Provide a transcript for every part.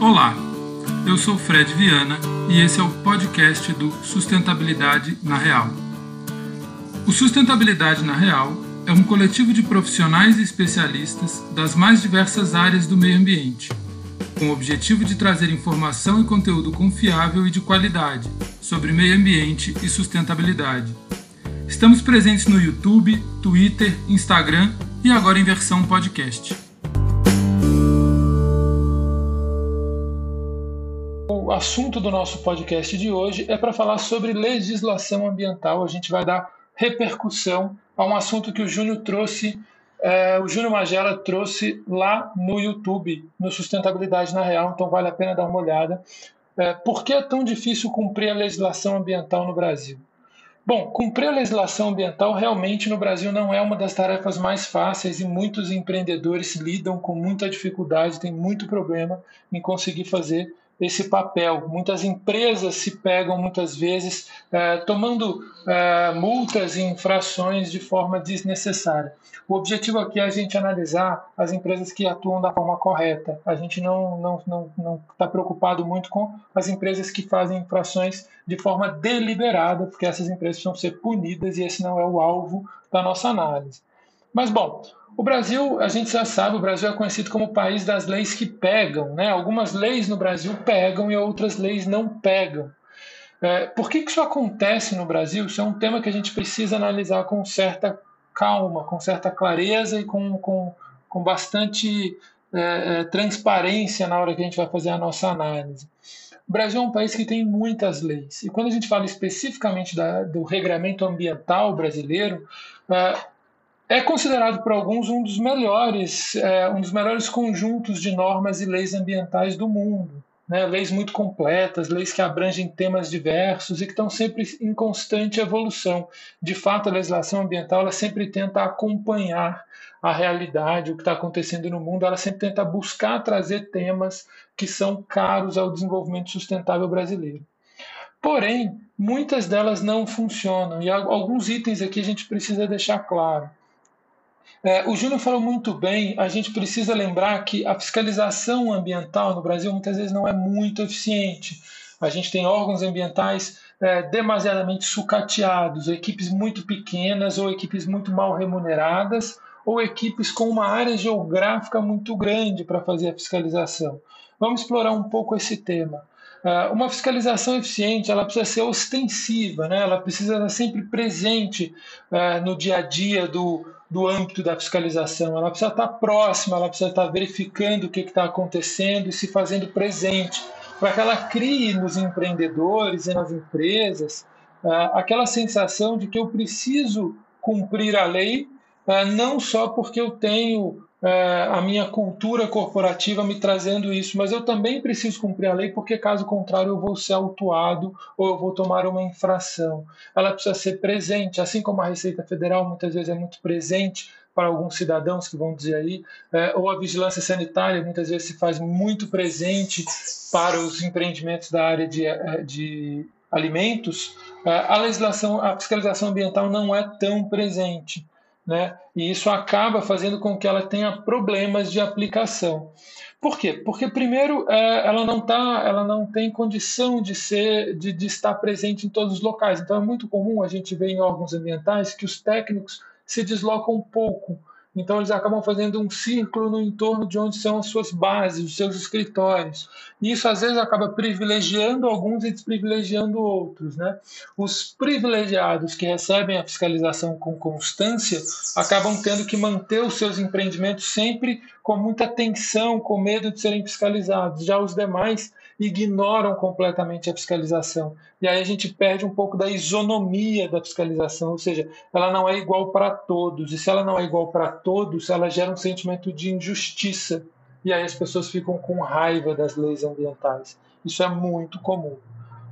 Olá, eu sou Fred Viana e esse é o podcast do Sustentabilidade na Real. O Sustentabilidade na Real é um coletivo de profissionais e especialistas das mais diversas áreas do meio ambiente, com o objetivo de trazer informação e conteúdo confiável e de qualidade sobre meio ambiente e sustentabilidade. Estamos presentes no YouTube, Twitter, Instagram e agora em versão podcast. O assunto do nosso podcast de hoje é para falar sobre legislação ambiental. A gente vai dar repercussão a um assunto que o Júnior trouxe, é, o Júnior Magela trouxe lá no YouTube, no Sustentabilidade na Real, então vale a pena dar uma olhada. É, por que é tão difícil cumprir a legislação ambiental no Brasil? Bom, cumprir a legislação ambiental realmente no Brasil não é uma das tarefas mais fáceis e muitos empreendedores lidam com muita dificuldade, tem muito problema em conseguir fazer esse papel. Muitas empresas se pegam muitas vezes é, tomando é, multas e infrações de forma desnecessária. O objetivo aqui é a gente analisar as empresas que atuam da forma correta. A gente não está não, não, não tá preocupado muito com as empresas que fazem infrações de forma deliberada, porque essas empresas precisam ser punidas e esse não é o alvo da nossa análise. Mas, bom, o Brasil, a gente já sabe, o Brasil é conhecido como o país das leis que pegam. Né? Algumas leis no Brasil pegam e outras leis não pegam. É, por que, que isso acontece no Brasil? Isso é um tema que a gente precisa analisar com certa calma, com certa clareza e com, com, com bastante é, é, transparência na hora que a gente vai fazer a nossa análise. O Brasil é um país que tem muitas leis. E quando a gente fala especificamente da, do regramento ambiental brasileiro, é, considerado por alguns um dos melhores, é, um dos melhores conjuntos de normas e leis ambientais do mundo. Né? Leis muito completas, leis que abrangem temas diversos e que estão sempre em constante evolução. De fato, a legislação ambiental ela sempre tenta acompanhar a realidade, o que está acontecendo no mundo, ela sempre tenta buscar trazer temas que são caros ao desenvolvimento sustentável brasileiro. Porém, muitas delas não funcionam e alguns itens aqui a gente precisa deixar claro. É, o Júnior falou muito bem, a gente precisa lembrar que a fiscalização ambiental no Brasil muitas vezes não é muito eficiente. A gente tem órgãos ambientais é, demasiadamente sucateados, equipes muito pequenas ou equipes muito mal remuneradas, ou equipes com uma área geográfica muito grande para fazer a fiscalização. Vamos explorar um pouco esse tema. É, uma fiscalização eficiente ela precisa ser ostensiva, né? ela precisa estar sempre presente é, no dia a dia do, do âmbito da fiscalização. Ela precisa estar próxima, ela precisa estar verificando o que está acontecendo e se fazendo presente, para que ela crie nos empreendedores e nas empresas uh, aquela sensação de que eu preciso cumprir a lei, uh, não só porque eu tenho a minha cultura corporativa me trazendo isso, mas eu também preciso cumprir a lei, porque caso contrário eu vou ser autuado ou eu vou tomar uma infração. Ela precisa ser presente, assim como a Receita Federal muitas vezes é muito presente para alguns cidadãos que vão dizer aí, é, ou a vigilância sanitária muitas vezes se faz muito presente para os empreendimentos da área de, é, de alimentos, é, a legislação, a fiscalização ambiental não é tão presente né? E isso acaba fazendo com que ela tenha problemas de aplicação. Por quê? Porque primeiro é, ela não tá, ela não tem condição de ser, de, de estar presente em todos os locais. Então é muito comum a gente ver em órgãos ambientais que os técnicos se deslocam um pouco então eles acabam fazendo um círculo no entorno de onde são as suas bases, os seus escritórios. E isso às vezes acaba privilegiando alguns e desprivilegiando outros. Né? Os privilegiados que recebem a fiscalização com constância acabam tendo que manter os seus empreendimentos sempre com muita atenção, com medo de serem fiscalizados. Já os demais ignoram completamente a fiscalização. E aí a gente perde um pouco da isonomia da fiscalização, ou seja, ela não é igual para todos. E se ela não é igual para todos, ela gera um sentimento de injustiça. E aí as pessoas ficam com raiva das leis ambientais. Isso é muito comum.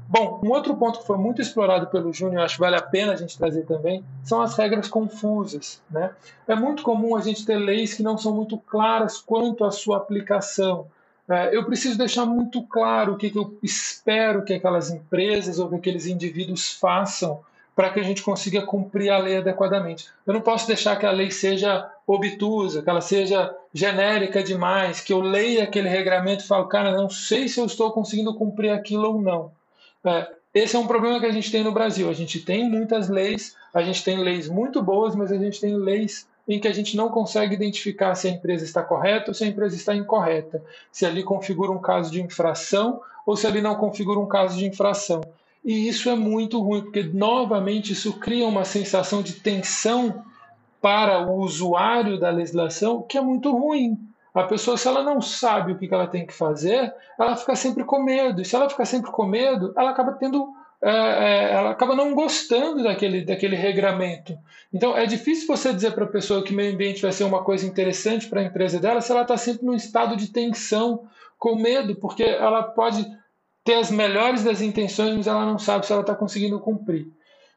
Bom, um outro ponto que foi muito explorado pelo Júnior, acho que vale a pena a gente trazer também, são as regras confusas. Né? É muito comum a gente ter leis que não são muito claras quanto à sua aplicação. É, eu preciso deixar muito claro o que, eu espero que aquelas empresas ou que aqueles indivíduos façam para que a gente consiga cumprir a lei adequadamente. Eu não posso deixar que a lei seja obtusa, que ela seja genérica demais, que eu leia aquele regramento e falo, cara, não sei se eu estou conseguindo cumprir aquilo ou não. É, esse é um problema que a gente tem no Brasil. A gente tem muitas leis, a gente tem leis muito boas, mas a gente tem leis em que a gente não consegue identificar se a empresa está correta ou se a empresa está incorreta, se ali configura um caso de infração ou se ali não configura um caso de infração. E isso é muito ruim, porque novamente isso cria uma sensação de tensão para o usuário da legislação que é muito ruim. A pessoa, se ela não sabe o que ela tem que fazer, ela fica sempre com medo. E se ela ficar sempre com medo, ela acaba tendo é, é, ela acaba não gostando daquele, daquele regramento. Então é difícil você dizer para a pessoa que meio ambiente vai ser uma coisa interessante para a empresa dela se ela está sempre num estado de tensão, com medo, porque ela pode ter as melhores das intenções, mas ela não sabe se ela está conseguindo cumprir.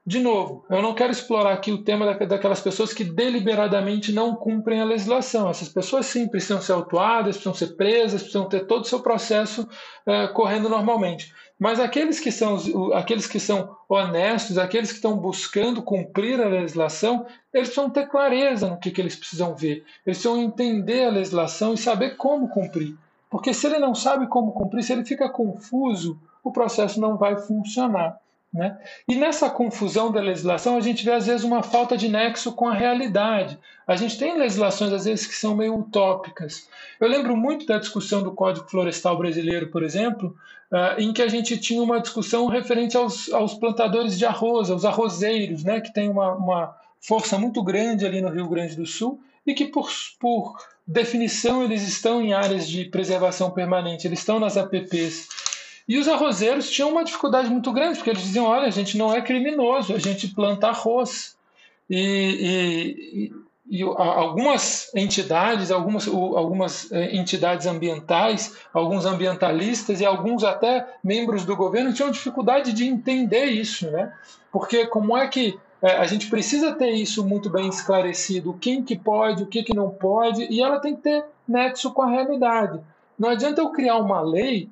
De novo, eu não quero explorar aqui o tema daquelas pessoas que deliberadamente não cumprem a legislação. Essas pessoas sim precisam ser autuadas, precisam ser presas, precisam ter todo o seu processo é, correndo normalmente. Mas aqueles que são aqueles que são honestos, aqueles que estão buscando cumprir a legislação, eles precisam ter clareza no que, que eles precisam ver. Eles precisam entender a legislação e saber como cumprir. Porque se ele não sabe como cumprir, se ele fica confuso, o processo não vai funcionar. Né? E nessa confusão da legislação, a gente vê às vezes uma falta de nexo com a realidade. A gente tem legislações às vezes que são meio utópicas. Eu lembro muito da discussão do Código Florestal Brasileiro, por exemplo, uh, em que a gente tinha uma discussão referente aos, aos plantadores de arroz, aos arrozeiros, né, que tem uma, uma força muito grande ali no Rio Grande do Sul e que, por, por definição, eles estão em áreas de preservação permanente, eles estão nas APPs. E os arrozeiros tinham uma dificuldade muito grande, porque eles diziam: olha, a gente não é criminoso, a gente planta arroz. E, e, e algumas entidades, algumas, algumas é, entidades ambientais, alguns ambientalistas e alguns até membros do governo tinham dificuldade de entender isso, né? Porque como é que é, a gente precisa ter isso muito bem esclarecido, quem que pode, o que, que não pode, e ela tem que ter nexo com a realidade. Não adianta eu criar uma lei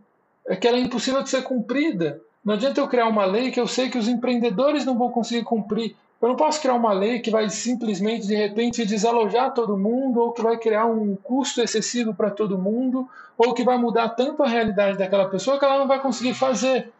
é que ela é impossível de ser cumprida. Não adianta eu criar uma lei que eu sei que os empreendedores não vão conseguir cumprir. Eu não posso criar uma lei que vai simplesmente, de repente, desalojar todo mundo, ou que vai criar um custo excessivo para todo mundo, ou que vai mudar tanto a realidade daquela pessoa que ela não vai conseguir fazer.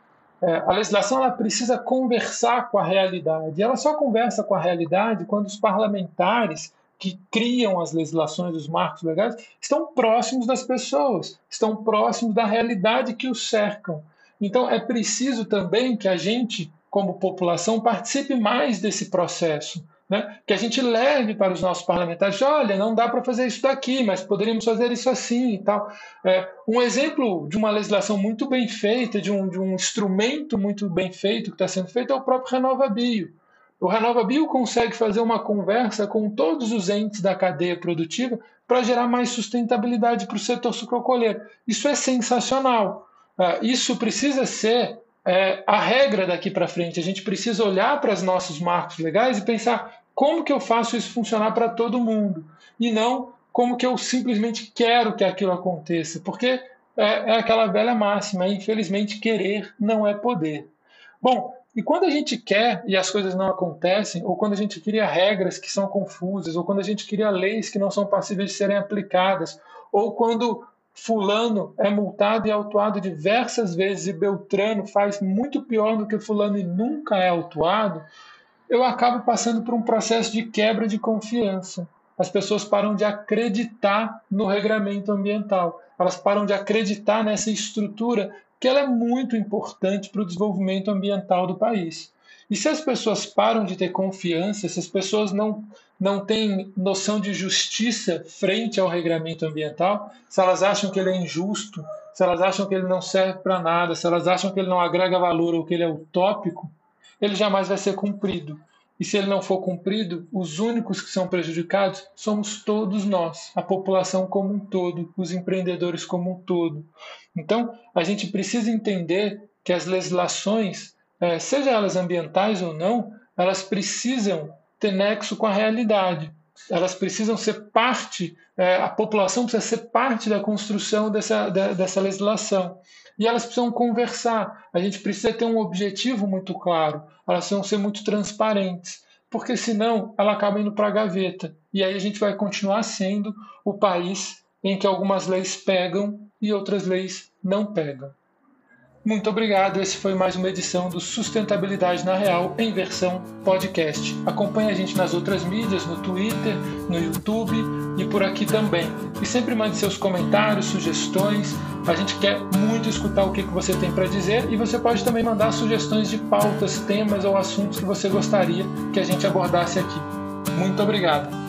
É, a legislação ela precisa conversar com a realidade. Ela só conversa com a realidade quando os parlamentares que criam as legislações, os marcos legais, estão próximos das pessoas, estão próximos da realidade que os cercam. Então é preciso também que a gente, como população, participe mais desse processo. Né? Que a gente leve para os nossos parlamentares, olha, não dá para fazer isso daqui, mas poderíamos fazer isso assim e tal. É, um exemplo de uma legislação muito bem feita, de um, de um instrumento muito bem feito que está sendo feito, é o próprio Renova Bio. O Renova Bio consegue fazer uma conversa com todos os entes da cadeia produtiva para gerar mais sustentabilidade para o setor sucrocolheiro. Isso é sensacional. Uh, isso precisa ser é, a regra daqui para frente. A gente precisa olhar para os nossos marcos legais e pensar como que eu faço isso funcionar para todo mundo e não como que eu simplesmente quero que aquilo aconteça, porque é, é aquela velha máxima, infelizmente querer não é poder. Bom, e quando a gente quer e as coisas não acontecem, ou quando a gente cria regras que são confusas, ou quando a gente cria leis que não são passíveis de serem aplicadas, ou quando Fulano é multado e autuado diversas vezes e Beltrano faz muito pior do que Fulano e nunca é autuado, eu acabo passando por um processo de quebra de confiança. As pessoas param de acreditar no regramento ambiental, elas param de acreditar nessa estrutura que ela é muito importante para o desenvolvimento ambiental do país. E se as pessoas param de ter confiança, se as pessoas não, não têm noção de justiça frente ao regramento ambiental, se elas acham que ele é injusto, se elas acham que ele não serve para nada, se elas acham que ele não agrega valor ou que ele é utópico, ele jamais vai ser cumprido. E se ele não for cumprido, os únicos que são prejudicados somos todos nós, a população como um todo, os empreendedores como um todo. Então, a gente precisa entender que as legislações, é, seja elas ambientais ou não, elas precisam ter nexo com a realidade. Elas precisam ser parte, é, a população precisa ser parte da construção dessa, dessa legislação. E elas precisam conversar. A gente precisa ter um objetivo muito claro. Elas precisam ser muito transparentes. Porque senão ela acaba indo para a gaveta. E aí a gente vai continuar sendo o país em que algumas leis pegam e outras leis não pegam. Muito obrigado. Esse foi mais uma edição do Sustentabilidade na Real em versão podcast. Acompanhe a gente nas outras mídias, no Twitter, no YouTube e por aqui também. E sempre mande seus comentários, sugestões. A gente quer muito escutar o que você tem para dizer e você pode também mandar sugestões de pautas, temas ou assuntos que você gostaria que a gente abordasse aqui. Muito obrigado.